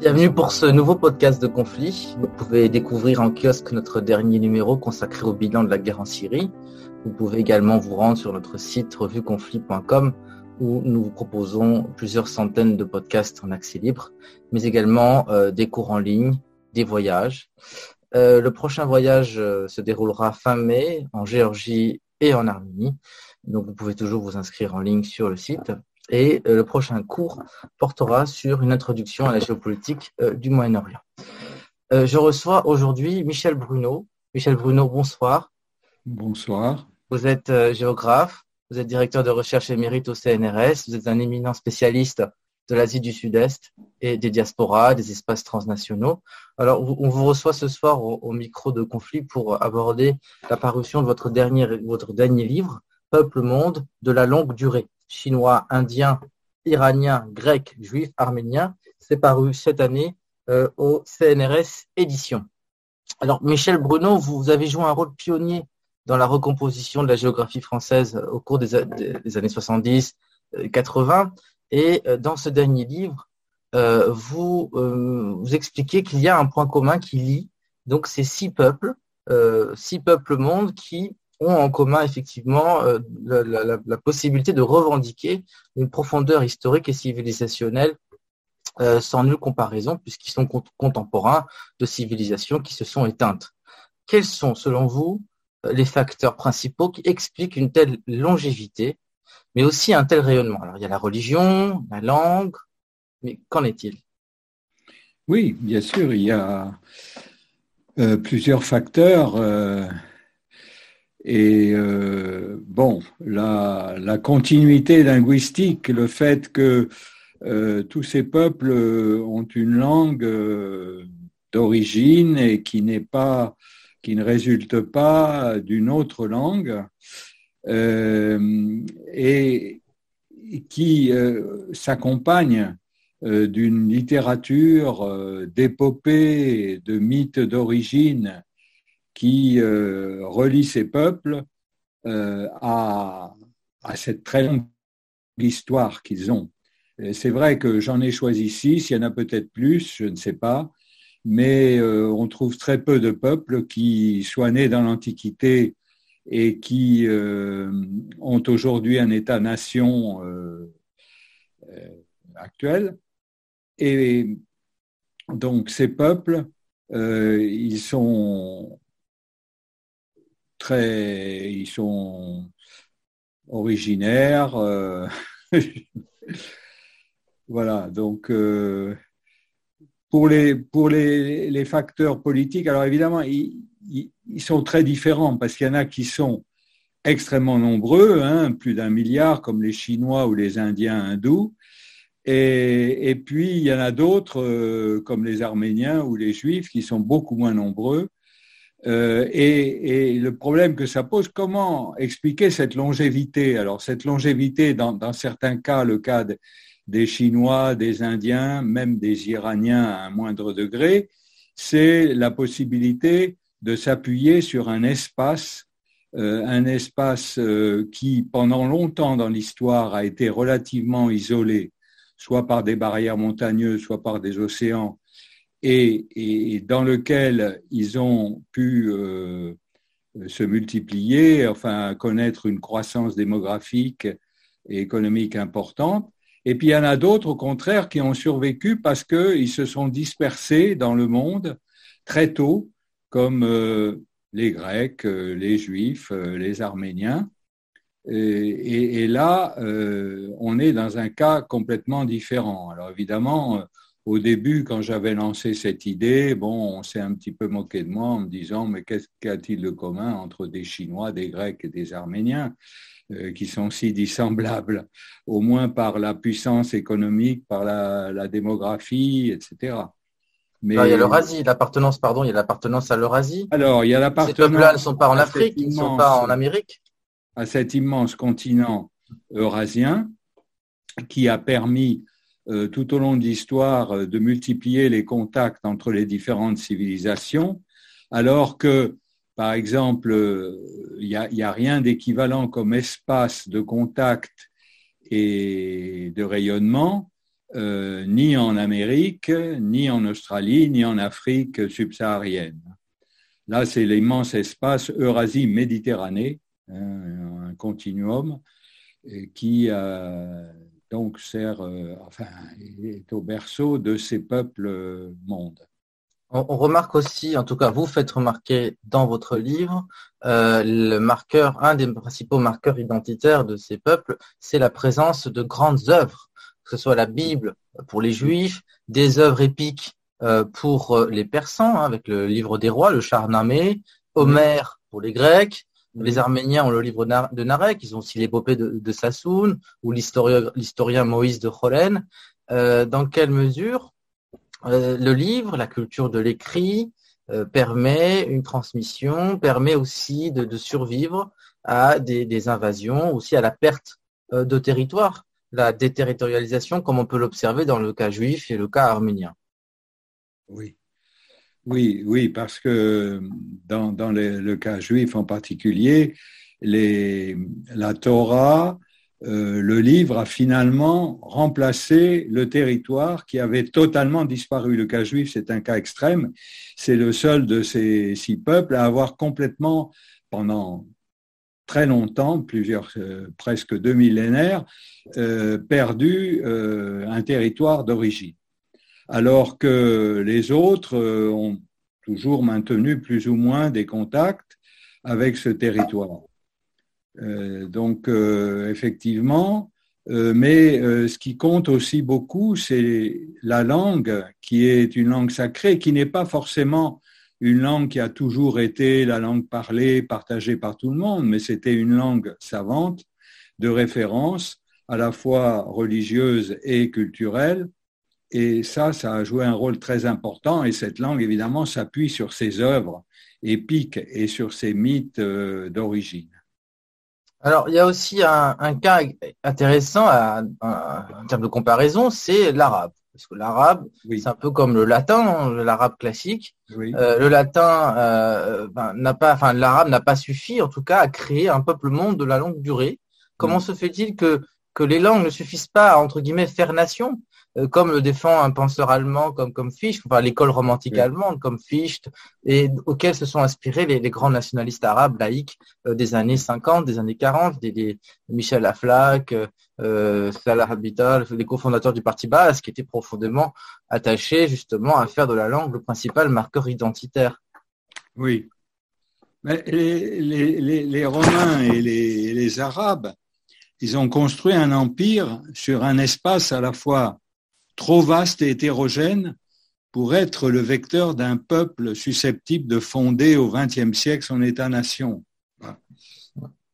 Bienvenue pour ce nouveau podcast de conflit. Vous pouvez découvrir en kiosque notre dernier numéro consacré au bilan de la guerre en Syrie. Vous pouvez également vous rendre sur notre site revueconflit.com où nous vous proposons plusieurs centaines de podcasts en accès libre, mais également euh, des cours en ligne, des voyages. Euh, le prochain voyage euh, se déroulera fin mai en Géorgie et en Arménie. Donc vous pouvez toujours vous inscrire en ligne sur le site. Et euh, le prochain cours portera sur une introduction à la géopolitique euh, du Moyen-Orient. Euh, je reçois aujourd'hui Michel Bruno. Michel Bruno, bonsoir. Bonsoir. Vous êtes géographe, vous êtes directeur de recherche émérite au CNRS, vous êtes un éminent spécialiste de l'Asie du Sud-Est et des diasporas, des espaces transnationaux. Alors, on vous reçoit ce soir au, au micro de conflit pour aborder la parution de votre dernier, votre dernier livre, Peuple Monde de la longue durée, chinois, indien, iranien, grec, juif, arménien. C'est paru cette année euh, au CNRS Édition. Alors, Michel Bruno, vous avez joué un rôle pionnier dans la recomposition de la géographie française au cours des, années 70, euh, 80. Et euh, dans ce dernier livre, euh, vous, euh, vous expliquez qu'il y a un point commun qui lie donc ces six peuples, euh, six peuples mondes qui ont en commun effectivement euh, la, possibilité de revendiquer une profondeur historique et civilisationnelle euh, sans nulle comparaison, puisqu'ils sont cont- contemporains de civilisations qui se sont éteintes. Quels sont, selon vous, euh, les facteurs principaux qui expliquent une telle longévité, mais aussi un tel rayonnement? Alors, il y a la religion, la langue, mais qu'en est-il? Oui, bien sûr, il y a plusieurs facteurs. Et euh, bon, la, continuité linguistique, le fait que euh, tous ces peuples euh, ont une langue d'origine et qui n'est pas, qui ne résulte pas d'une autre langue, et qui s'accompagne d'une littérature d'épopées, de mythes d'origine qui euh, relie ces peuples euh, à, à cette très longue histoire qu'ils ont. C'est vrai que j'en ai choisi six, il y en a peut-être plus, je ne sais pas, mais euh, on trouve très peu de peuples qui soient nés dans l'Antiquité et qui ont aujourd'hui un État-nation actuel. Et donc ces peuples, ils sont très, ils sont originaires. euh, voilà, donc euh, pour les pour les, les facteurs politiques, alors évidemment, ils, ils, sont très différents parce qu'il y en a qui sont extrêmement nombreux, hein, plus d'un milliard, comme les Chinois ou les Indiens hindous. Et, et puis, il y en a d'autres, euh, comme les Arméniens ou les Juifs, qui sont beaucoup moins nombreux. Euh, et, le problème que ça pose, comment expliquer cette longévité? Alors, cette longévité, dans, certains cas, le cas de, des Chinois, des Indiens, même des Iraniens à un moindre degré, c'est la possibilité de s'appuyer sur un espace euh, un espace euh, qui, pendant longtemps dans l'histoire, a été relativement isolé, soit par des barrières montagneuses, soit par des océans, et, dans lequel ils ont pu euh, se multiplier, enfin connaître une croissance démographique et économique importante. Et puis il y en a d'autres, au contraire, qui ont survécu parce qu'ils se sont dispersés dans le monde très tôt, comme euh, les Grecs, euh, les Juifs, les Arméniens. Et, là, on est dans un cas complètement différent. Alors évidemment, au début, quand j'avais lancé cette idée, bon, on s'est un petit peu moqué de moi en me disant, mais qu'est-ce qu'a-t-il de commun entre des Chinois, des Grecs et des Arméniens euh, qui sont si dissemblables, au moins par la puissance économique, par la, démographie, etc. Mais il y a l'Eurasie, l'appartenance, pardon, il y a l'appartenance à l'Eurasie. Alors, il y a l'appartenance. Ces peuples-là ne sont pas en Afrique, ils ne sont pas en Amérique. À cet immense continent eurasien qui a permis euh, tout au long de l'histoire euh, de multiplier les contacts entre les différentes civilisations, alors que par exemple, il n'y a, rien d'équivalent comme espace de contact et de rayonnement, euh, ni en Amérique, ni en Australie, ni en Afrique subsaharienne. Là, c'est l'immense espace Eurasie-Méditerranée, hein, un continuum qui donc sert, euh, enfin, est au berceau de ces peuples mondes. On, remarque aussi, en tout cas, vous faites remarquer dans votre livre, euh, le marqueur, un des principaux marqueurs identitaires de ces peuples, c'est la présence de grandes œuvres, que ce soit la Bible pour les Juifs, des œuvres épiques euh, pour euh, les Persans, hein, avec le livre des rois, le Charnamé, Homère pour les Grecs, les Arméniens ont le livre de Narek, ils ont aussi l'épopée de, de Sassoun ou l'historien Moïse de Cholen. dans quelle mesure euh, le livre, la culture de l'écrit, euh, permet une transmission, permet aussi de, survivre à des, invasions, aussi à la perte euh, de territoire, la déterritorialisation, comme on peut l'observer dans le cas juif et le cas arménien? Oui. Oui, oui, parce que dans, le cas juif en particulier, la Torah euh, le livre a finalement remplacé le territoire qui avait totalement disparu. Le cas juif, c'est un cas extrême. C'est le seul de ces six peuples à avoir complètement, pendant très longtemps, plusieurs, euh, presque deux millénaires, euh, perdu un territoire d'origine. Alors que les autres ont toujours maintenu plus ou moins des contacts avec ce territoire. Euh, donc, euh, effectivement, euh, mais ce qui compte aussi beaucoup, c'est la langue, qui est une langue sacrée, qui n'est pas forcément une langue qui a toujours été la langue parlée, partagée par tout le monde, mais c'était une langue savante de référence, à la fois religieuse et culturelle. Et ça, ça a joué un rôle très important. Et cette langue, évidemment, s'appuie sur ses œuvres épiques et sur ses mythes d'origine. Alors, il y a aussi un, cas intéressant en termes de comparaison, c'est l'arabe. Parce que l'arabe, c'est un peu comme le latin, hein, l'arabe classique. Euh, le latin euh, ben, n'a pas, enfin l'arabe n'a pas suffi, en tout cas, à créer un peuple monde de la longue durée. Comment mm. se fait-il que que les langues ne suffisent pas à entre guillemets faire nation? euh, comme le défend un penseur allemand comme, comme Fichte, enfin l'école romantique allemande comme Fichte, et auxquels se sont inspirés les, grands nationalistes arabes laïcs euh, des années 50, des années 40, des, Michel Aflaq, euh, Salah Habital, les cofondateurs du Parti Basse, qui étaient profondément attachés justement à faire de la langue le principal marqueur identitaire. Oui. Mais les, Romains et les Arabes, ils ont construit un empire sur un espace à la fois trop vaste et hétérogène pour être le vecteur d'un peuple susceptible de fonder au XXe siècle son État-nation.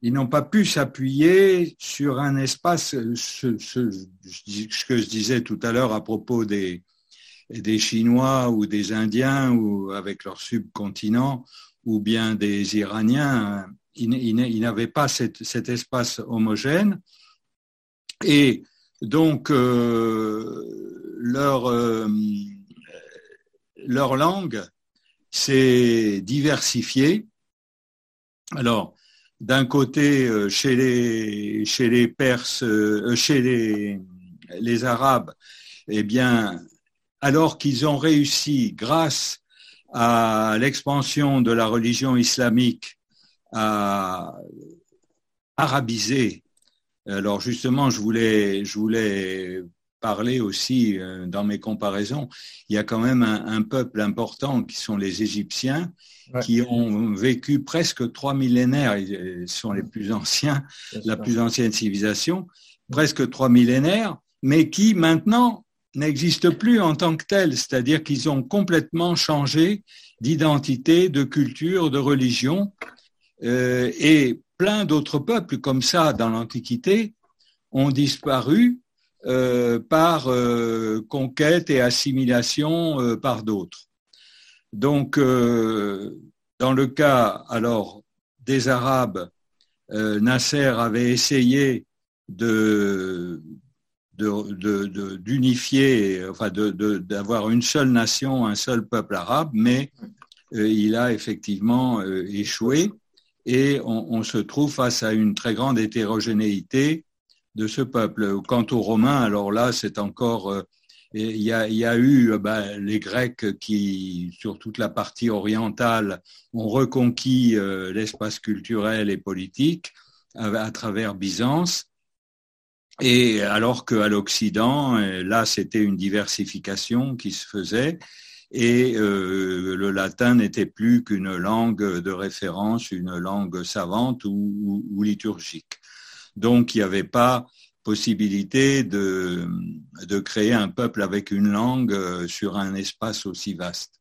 Ils n'ont pas pu s'appuyer sur un espace, ce, que je disais tout à l'heure à propos des, des Chinois ou des Indiens ou avec leur subcontinent ou bien des Iraniens, ils, n'avaient pas cet espace homogène. Et donc, euh, leur, euh, leur langue s'est diversifiée. Alors, d'un côté, euh, chez les, chez les Perses, chez les, les Arabes, eh bien, alors qu'ils ont réussi, grâce à l'expansion de la religion islamique, à arabiser alors justement, je voulais, je voulais parler aussi euh, dans mes comparaisons. Il y a quand même un, peuple important qui sont les Égyptiens, qui ont vécu presque trois millénaires. Ils sont les plus anciens, la plus ancienne civilisation, presque trois millénaires, mais qui maintenant n'existent plus en tant que tels, c'est-à-dire qu'ils ont complètement changé d'identité, de culture, de religion, et plein d'autres peuples comme ça dans l'Antiquité ont disparu par conquête et assimilation par d'autres. Donc, dans le cas alors des Arabes, Nasser avait essayé de d'unifier, enfin d'avoir une seule nation, un seul peuple arabe, mais euh, il a effectivement euh, échoué et on, se trouve face à une très grande hétérogénéité de ce peuple. Quant aux Romains, alors là, c'est encore, euh, il y, a, eu ben, les Grecs qui, sur toute la partie orientale, ont reconquis l'espace culturel et politique à travers Byzance. Et alors qu'à l'Occident, là, c'était une diversification qui se faisait et euh, le latin n'était plus qu'une langue de référence, une langue savante ou, liturgique. Donc, il n'y avait pas possibilité de, de, créer un peuple avec une langue euh, sur un espace aussi vaste.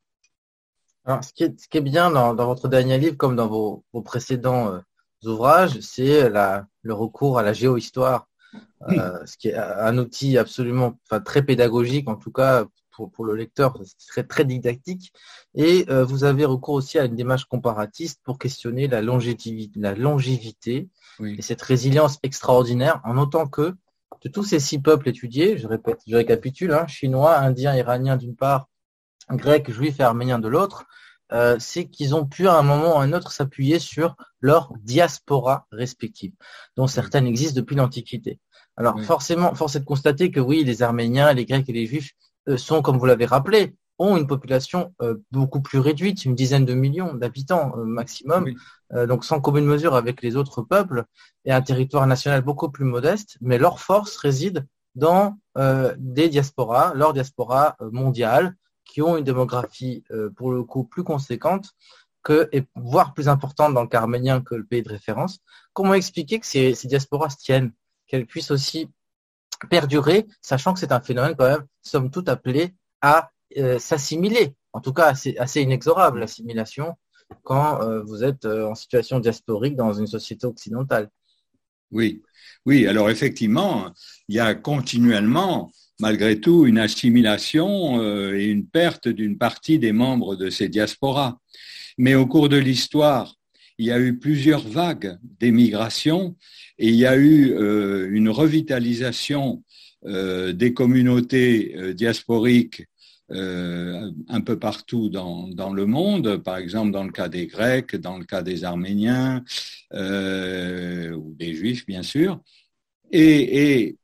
Alors, ce, qui est, ce qui est bien dans, dans, votre dernier livre, comme dans vos, vos précédents euh, ouvrages, c'est le recours à la géohistoire euh, ce qui est un outil absolument, enfin très pédagogique en tout cas pour, pour le lecteur, c'est très, très didactique. Et euh, vous avez recours aussi à une démarche comparatiste pour questionner la longévité, la longévité et cette résilience extraordinaire, en autant que de tous ces six peuples étudiés, je répète, je récapitule, hein, chinois, indiens, iraniens d'une part, grecs, juifs et arméniens de l'autre, euh, c'est qu'ils ont pu à un moment ou à un autre s'appuyer sur leur diaspora respective, dont certaines existent depuis l'Antiquité. Alors forcément, force est de constater que oui, les Arméniens, les Grecs et les Juifs sont, comme vous l'avez rappelé, ont une population euh, beaucoup plus réduite, une dizaine de millions d'habitants maximum, donc sans commune mesure avec les autres peuples, et un territoire national beaucoup plus modeste, mais leur force réside dans des diasporas, leur diaspora mondiale, qui ont une démographie euh, pour le coup plus conséquente que, et voire plus importante dans le cas arménien que le pays de référence. Comment expliquer que ces, ces diasporas tiennent, qu'elles puissent aussi perdurer, sachant que c'est un phénomène quand même, somme toute appelé à euh, s'assimiler. En tout cas, c'est assez inexorable l'assimilation quand euh, vous êtes en situation diasporique dans une société occidentale. Oui, oui. Alors effectivement, il y a continuellement malgré tout une assimilation euh, et une perte d'une partie des membres de ces diasporas. Mais au cours de l'histoire, il y a eu plusieurs vagues d'émigration et il y a eu euh, une revitalisation euh, des communautés diasporiques un peu partout dans, dans, le monde, par exemple dans le cas des Grecs, dans le cas des Arméniens ou des Juifs bien sûr. Et,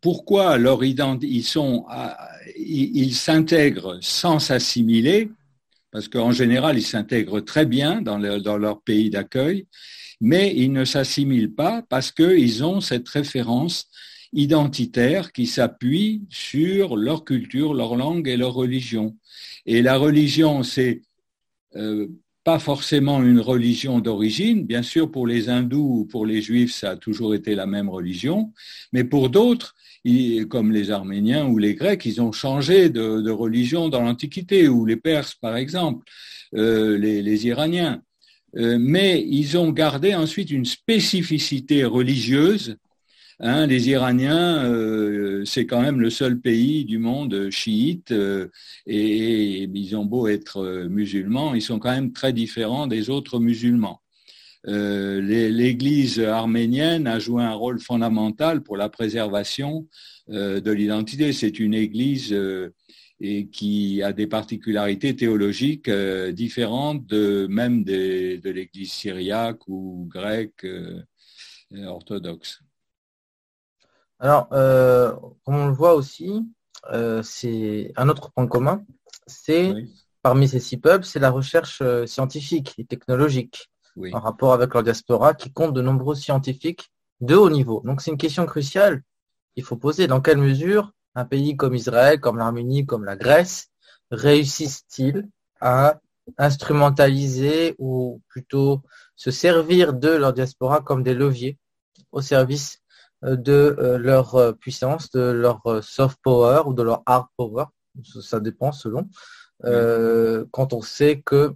pourquoi alors ils sont, ils s'intègrent sans s'assimiler, parce qu'en général ils s'intègrent très bien dans leur, pays d'accueil, mais ils ne s'assimilent pas parce qu'ils ont cette référence identitaire qui s'appuie sur leur culture, leur langue et leur religion. Et la religion, c'est euh, pas forcément une religion d'origine. Bien sûr, pour les hindous ou pour les juifs, ça a toujours été la même religion. Mais pour d'autres, comme les Arméniens ou les Grecs, ils ont changé de, religion dans l'Antiquité, ou les Perses par exemple, euh, les, Iraniens. Euh, mais ils ont gardé ensuite une spécificité religieuse. Hein, les Iraniens, euh, c'est quand même le seul pays du monde chiite, et, et, ils ont beau être musulmans, ils sont quand même très différents des autres musulmans. Euh, l'Église arménienne a joué un rôle fondamental pour la préservation euh, de l'identité. C'est une Église euh, qui a des particularités théologiques différentes de même de l'Église syriaque ou grecque orthodoxe. Alors, comme on le voit aussi, c'est un autre point commun, c'est parmi ces six peuples, c'est la recherche scientifique et technologique en rapport avec leur diaspora qui compte de nombreux scientifiques de haut niveau. Donc c'est une question cruciale qu'il faut poser. Dans quelle mesure un pays comme Israël, comme l'Arménie, comme la Grèce réussissent-ils à instrumentaliser ou plutôt se servir de leur diaspora comme des leviers au service euh, de euh, leur euh, puissance, de leur soft power ou de leur hard power, ça dépend selon, quand on sait que,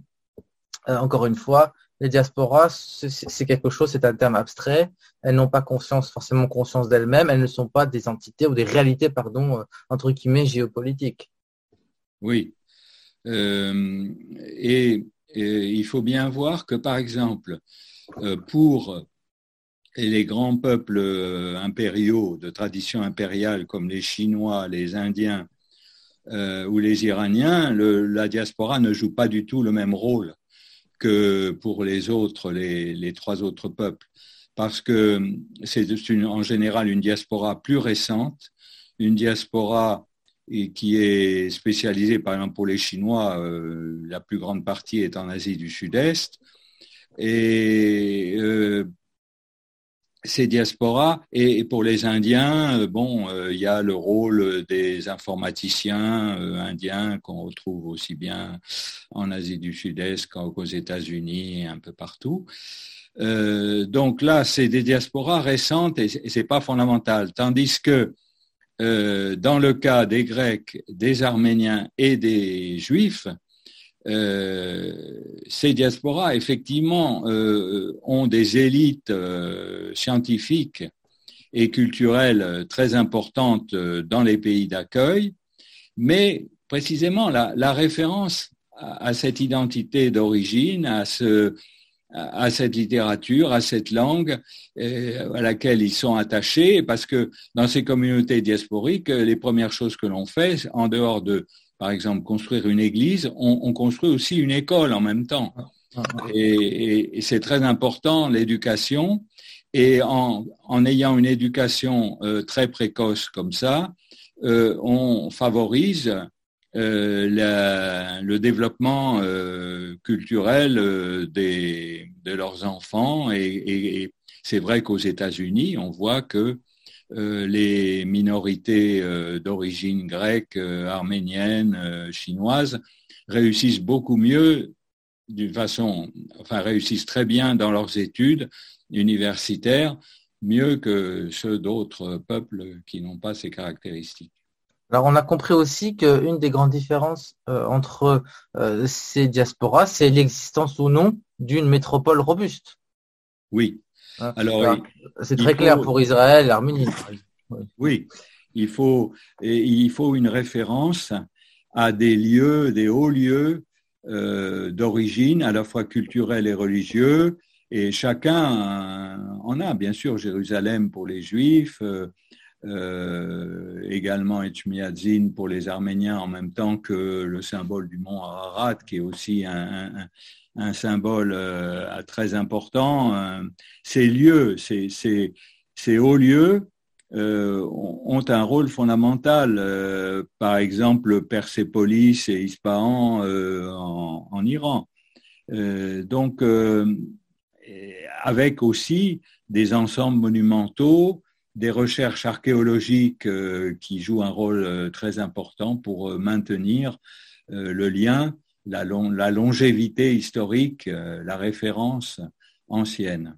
encore une fois, les diasporas, c'est quelque chose, c'est un terme abstrait. Elles n'ont pas conscience, forcément conscience d'elles-mêmes. Elles ne sont pas des entités ou des réalités, pardon, euh, entre guillemets, géopolitiques. Oui. Euh, et, il faut bien voir que, par exemple, euh, pour les grands peuples impériaux de tradition impériale comme les Chinois, les Indiens ou les Iraniens, la diaspora ne joue pas du tout le même rôle que pour les autres, les, trois autres peuples, parce que c'est en général une diaspora plus récente, une diaspora qui est spécialisée, par exemple pour les Chinois, euh, la plus grande partie est en Asie du Sud-Est, et euh, ces diasporas. Et, pour les Indiens, euh, bon, euh, il y a le rôle des informaticiens euh, indiens qu'on retrouve aussi bien en Asie du Sud-Est qu'aux États-Unis et un peu partout. donc là, c'est des diasporas récentes et c'est pas fondamental. Tandis que dans le cas des Grecs, des Arméniens et des Juifs, euh, ces diasporas, effectivement, euh, ont des élites euh, scientifiques et culturelles très importantes dans les pays d'accueil, mais précisément la, référence à, cette identité d'origine, à cette littérature, à cette langue à laquelle ils sont attachés, parce que dans ces communautés diasporiques, les premières choses que l'on fait, en dehors de par exemple, construire une église, on, construit aussi une école en même temps. Et, c'est très important, l'éducation. Et en, ayant une éducation euh, très précoce comme ça, euh, on favorise euh, le développement culturel de leurs enfants. et c'est vrai qu'aux États-Unis, on voit que les minorités euh, d'origine grecque, euh, arménienne, chinoise réussissent beaucoup mieux d'une façon, enfin réussissent très bien dans leurs études universitaires, mieux que ceux d'autres peuples qui n'ont pas ces caractéristiques. Alors on a compris aussi qu'une des grandes différences entre ces diasporas, c'est l'existence ou non d'une métropole robuste. Oui, Alors, c'est très clair pour Israël, l'Arménie. Oui, il faut, il faut une référence à des lieux, des hauts lieux euh, d'origine, à la fois culturels et religieux, et chacun en a, bien sûr, Jérusalem pour les Juifs, euh, euh, également Etchmiadzin pour les Arméniens, en même temps que le symbole du mont Ararat, qui est aussi un, un symbole euh, très important. Euh, ces lieux, ces, ces, hauts lieux euh, ont un rôle fondamental. par exemple, Persépolis et Ispahan en, en, Iran. donc, avec aussi des ensembles monumentaux, des recherches archéologiques qui jouent un rôle très important pour maintenir le lien la, longévité historique, euh, la référence ancienne.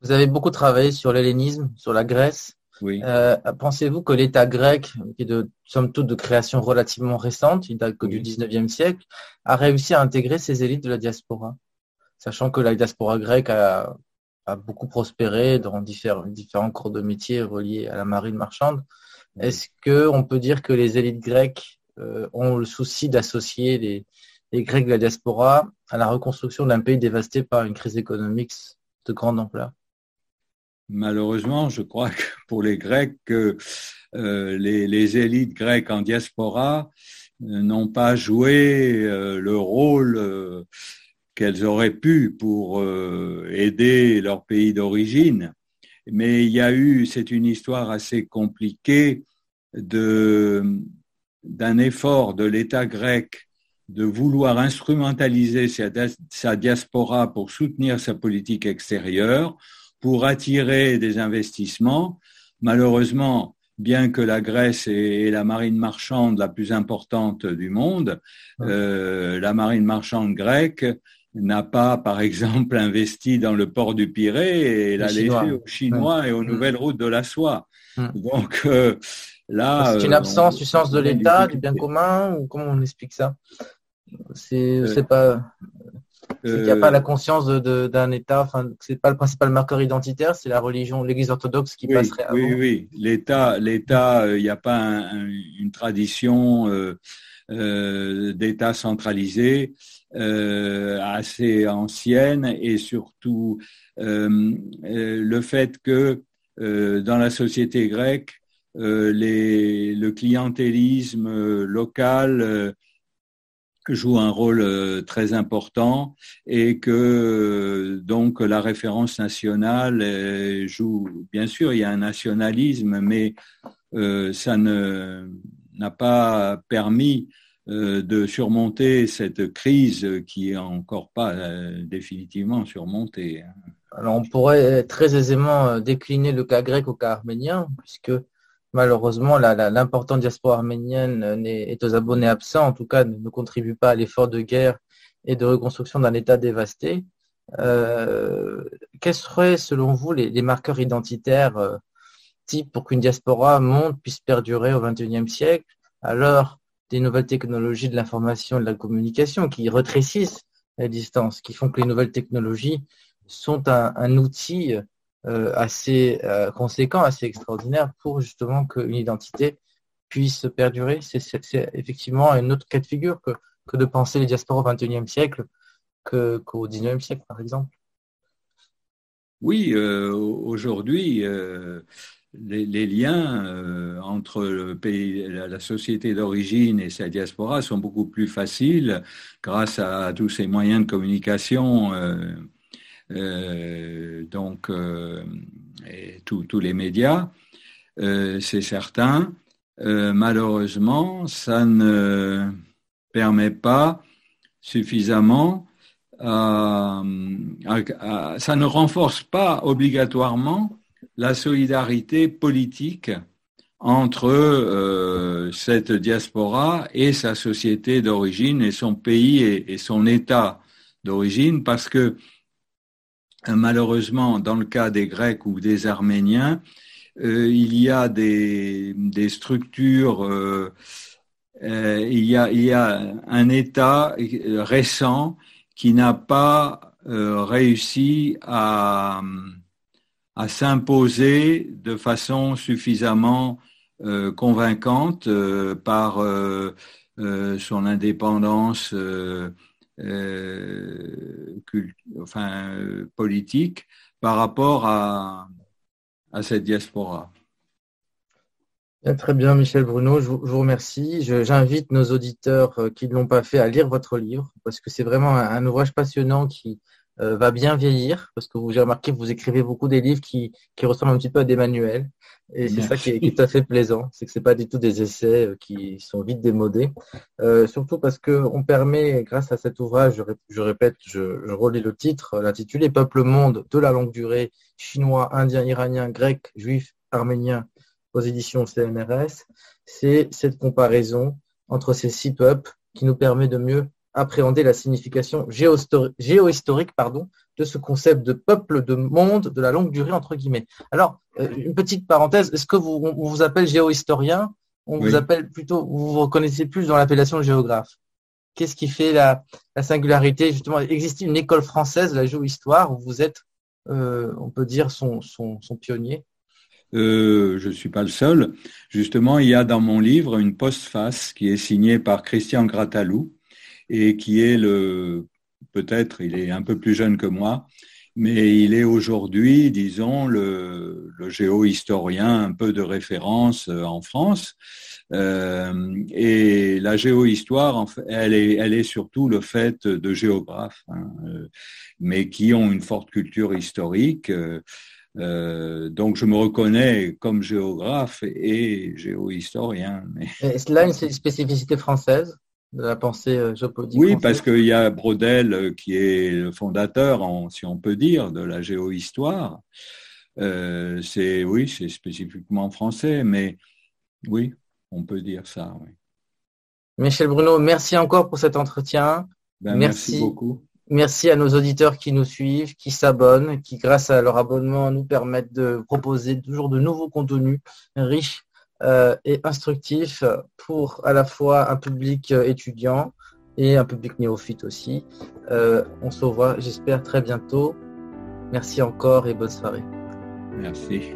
Vous avez beaucoup travaillé sur l'hellénisme, sur la Grèce. Oui. Euh, pensez-vous que l'État grec, qui est de somme toute de création relativement récente, il date que du 19e siècle, a réussi à intégrer ces élites de la diaspora, sachant que la diaspora grecque a, beaucoup prospéré dans différents, différents corps de métiers reliés à la marine marchande. Est-ce que on peut dire que les élites grecques euh, ont le souci d'associer les, les Grecs de la diaspora à la reconstruction d'un pays dévasté par une crise économique de grande ampleur Malheureusement, je crois que pour les Grecs, euh, les, élites grecques en diaspora euh, n'ont pas joué euh, le rôle qu'elles auraient pu pour aider leur pays d'origine. Mais il y a eu, c'est une histoire assez compliquée d'un effort de l'État grec de vouloir instrumentaliser sa, diaspora pour soutenir sa politique extérieure, pour attirer des investissements. Malheureusement, bien que la Grèce est la marine marchande la plus importante du monde, euh, la marine marchande grecque n'a pas, par exemple, investi dans le port du Pirée et l'a légué aux Chinois et aux nouvelles routes de la soie. Donc euh, là, c'est une absence du sens de l'État, du bien commun, ou comment on explique ça? C'est euh, pas. Il n'y a pas la conscience d'un État, enfin, c'est pas le principal marqueur identitaire, c'est la religion, l'Église orthodoxe qui passerait avant. Oui, oui, l'État, l'État, il n'y a pas une tradition d'État centralisé assez ancienne et surtout le fait que dans la société grecque, les, le clientélisme local joue un rôle euh, très important et que euh, donc la référence nationale euh, joue. Bien sûr, il y a un nationalisme, mais ça ne n'a pas permis de surmonter cette crise qui est encore pas définitivement surmontée. Hein. Alors on pourrait très aisément décliner le cas grec au cas arménien, puisque malheureusement, l'importante diaspora arménienne est aux abonnés absents, en tout cas ne, contribue pas à l'effort de guerre et de reconstruction d'un État dévasté. Euh, quels seraient, selon vous, les, marqueurs identitaires euh, type pour qu'une diaspora monte, puisse perdurer au XXIe siècle, à l'heure des nouvelles technologies de l'information et de la communication qui rétrécissent la distance, qui font que les nouvelles technologies sont un outil euh, assez euh, conséquent, assez extraordinaire pour justement qu'une identité puisse perdurer. C'est effectivement un autre cas de figure que, de penser les diasporas au XXIe siècle qu'au XIXe siècle, par exemple. Oui, euh, aujourd'hui, les, liens entre la, société d'origine et sa diaspora sont beaucoup plus faciles grâce à, tous ces moyens de communication euh, donc euh, tous les médias, euh, c'est certain. malheureusement, ça ne permet pas suffisamment, ça ne renforce pas obligatoirement la solidarité politique entre cette diaspora et sa société d'origine et son pays et son État d'origine, parce que euh, malheureusement, dans le cas des Grecs ou des Arméniens, euh, il y a des, structures, euh, il, y a, un État récent qui n'a pas réussi à, s'imposer de façon suffisamment convaincante par son indépendance euh, enfin, euh, politique par rapport à, à cette diaspora. Très bien, Michel Bruno, je vous, remercie. J'invite nos auditeurs euh, qui ne l'ont pas fait à lire votre livre, parce que c'est vraiment un, ouvrage passionnant qui va bien vieillir, parce que vous j'ai remarqué que vous écrivez beaucoup des livres qui, qui ressemblent un petit peu à des manuels. Et c'est ça qui est, tout à fait plaisant, c'est que c'est pas du tout des essais euh, qui sont vite démodés, euh, surtout parce que on permet, grâce à cet ouvrage, je, répète, je, je relis le titre, l'intitulé Peuple monde de la longue durée, chinois, indien, iranien, grec, juif, arménien, aux éditions CNRS, c'est cette comparaison entre ces six peuples qui nous permet de mieux appréhender la signification géohistorique pardon, de ce concept de peuple, de monde, de la longue durée, entre guillemets. Alors, euh, une petite parenthèse, est-ce que vous, on vous appelle géohistorien? On vous appelle plutôt, vous vous reconnaissez plus dans l'appellation géographe. Qu'est-ce qui fait la, singularité? Justement, existe une école française, la géohistoire, où vous êtes, euh, on peut dire, son, son, pionnier? Euh, je ne suis pas le seul. Justement, il y a dans mon livre une postface qui est signée par Christian Gratalou et qui est le peut-être, il est un peu plus jeune que moi, mais il est aujourd'hui, disons, le, le géohistorien un peu de référence euh, en France. Euh, et la géohistoire, elle est, elle est surtout le fait de géographes, hein, euh, mais qui ont une forte culture historique. Donc je me reconnais comme géographe et géohistorien. Mais... Est-ce là une spécificité française? De la pensée euh, géopolitique. Oui, parce qu'il y a Brodel euh, qui est le fondateur, si on peut dire, de la géohistoire. Euh, c'est oui, c'est spécifiquement français, mais oui, on peut dire ça. Michel Bruno, merci encore pour cet entretien. Ben, merci beaucoup. Merci à nos auditeurs qui nous suivent, qui s'abonnent, qui, grâce à leur abonnement, nous permettent de proposer toujours de nouveaux contenus riches euh, et instructif pour à la fois un public euh, étudiant et un public néophyte aussi. Euh, on se revoit, j'espère, très bientôt. Merci encore et bonne soirée. Merci.